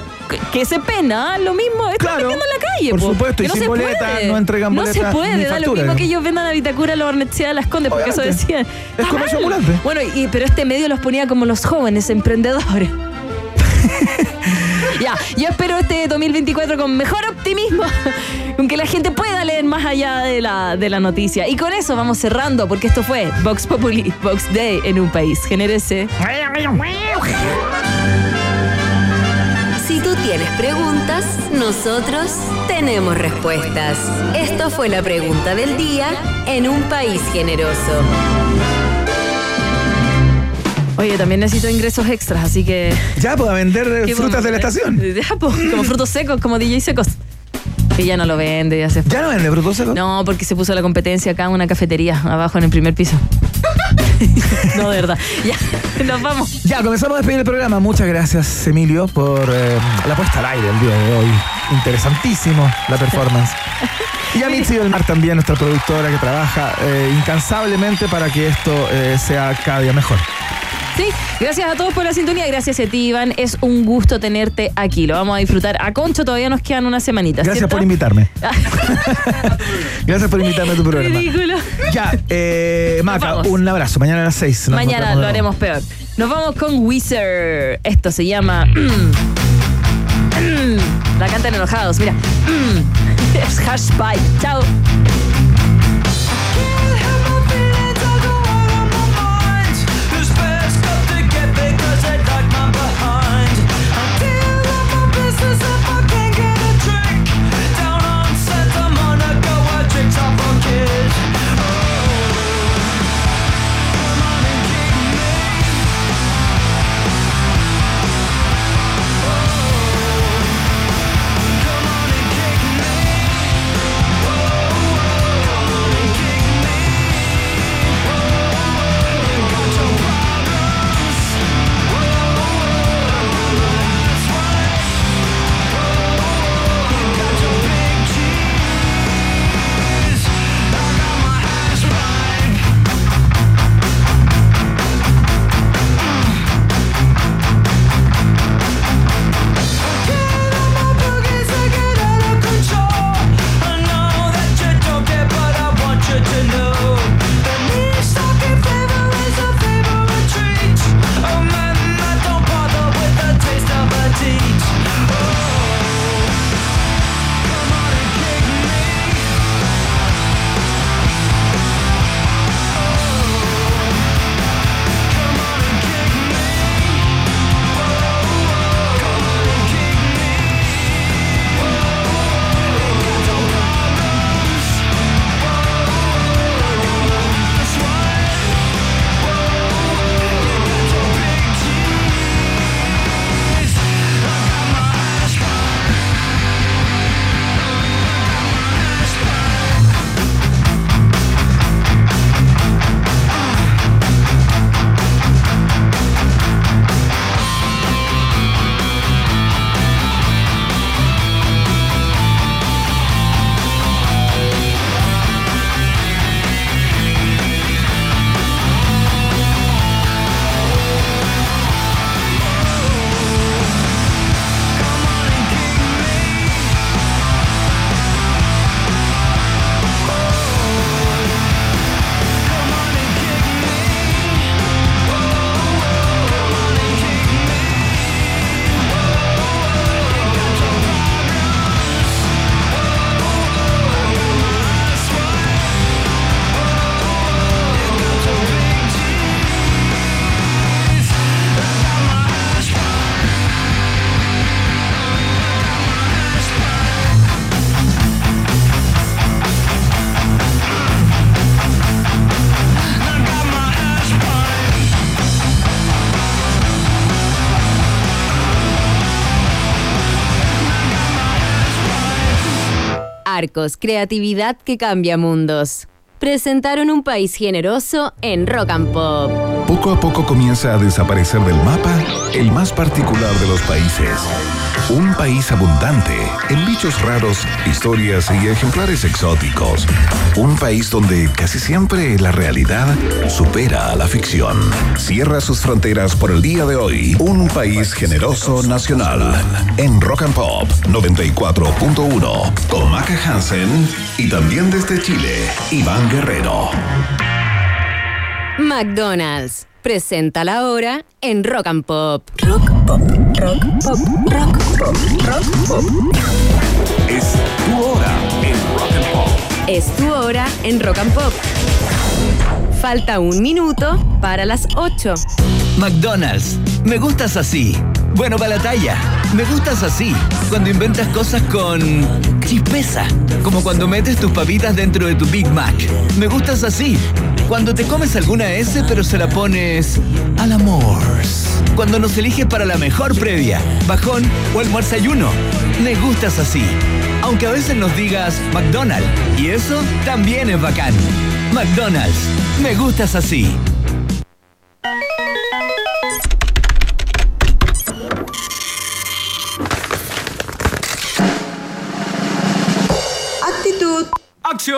que, se pena lo mismo. Están Claro, vendiendo en la calle. por po. supuesto, y sin se boleta, puede. no entregan No se puede, da lo mismo que ellos vendan a Vitacura, la Barnechea, las Condes, porque eso decían. Es comercio ambulante. Bueno, y, pero este medio los ponía como los jóvenes emprendedores. ya, yo espero este 2024 con mejor optimismo, con que la gente pueda leer más allá de la, de la noticia. Y con eso vamos cerrando, porque esto fue Vox Populi, Vox Day en un país. Genérese. Si tú tienes preguntas, nosotros tenemos respuestas. Esto fue la pregunta del día en un país generoso. Oye, también necesito ingresos extras, así que. Ya, pues a vender eh, ¿qué frutas de la estación. Ya, pues, como frutos secos, como DJ secos. Que ya no lo vende, ya se fue. ¿Ya no vende frutos secos? No, porque se puso la competencia acá en una cafetería, abajo en el primer piso. no, de verdad. Ya, nos vamos. Ya, comenzamos a despedir el programa. Muchas gracias, Emilio, por eh, la puesta al aire el día de hoy. Interesantísimo la performance. Y a Mitzi del Mar también, nuestra productora que trabaja eh, incansablemente para que esto eh, sea cada día mejor. Sí, gracias a todos por la sintonía. Gracias a ti, Iván. Es un gusto tenerte aquí. Lo vamos a disfrutar. A Concho todavía nos quedan unas semanitas. Gracias ¿cierto? por invitarme. Gracias por invitarme a tu programa. Ridículo. Ya, eh, Maca, un abrazo. Mañana a las 6. Mañana lo haremos peor. Nos vamos con Wizard. Esto se llama. La cantan enojados. Mira. Es Hash. Chao. Creatividad que cambia mundos. Presentaron un país generoso en Rock and Pop. Poco a poco comienza a desaparecer del mapa el más particular de los países. Un país abundante en bichos raros, historias y ejemplares exóticos. Un país donde casi siempre la realidad supera a la ficción. Cierra sus fronteras por el día de hoy. Un país generoso nacional. En Rock and Pop 94.1 con Maca Hansen y también desde Chile, Iván Guerrero. McDonald's presenta la hora en Rock and Pop. Rock Pop, Rock Pop, Rock Pop, Rock Pop. Es tu hora en Rock and Pop. Es tu hora en Rock and Pop. Falta un minuto para las 8. McDonald's, me gustas así. Bueno para la talla. Me gustas así. Cuando inventas cosas con chispeza. Como cuando metes tus papitas dentro de tu Big Mac. Me gustas así. Cuando te comes alguna S pero se la pones al amor. Cuando nos eliges para la mejor previa, bajón o almuerzo ayuno. Me gustas así. Aunque a veces nos digas McDonald's. Y eso también es bacán. McDonald's. Me gustas así. Actitud. Acción.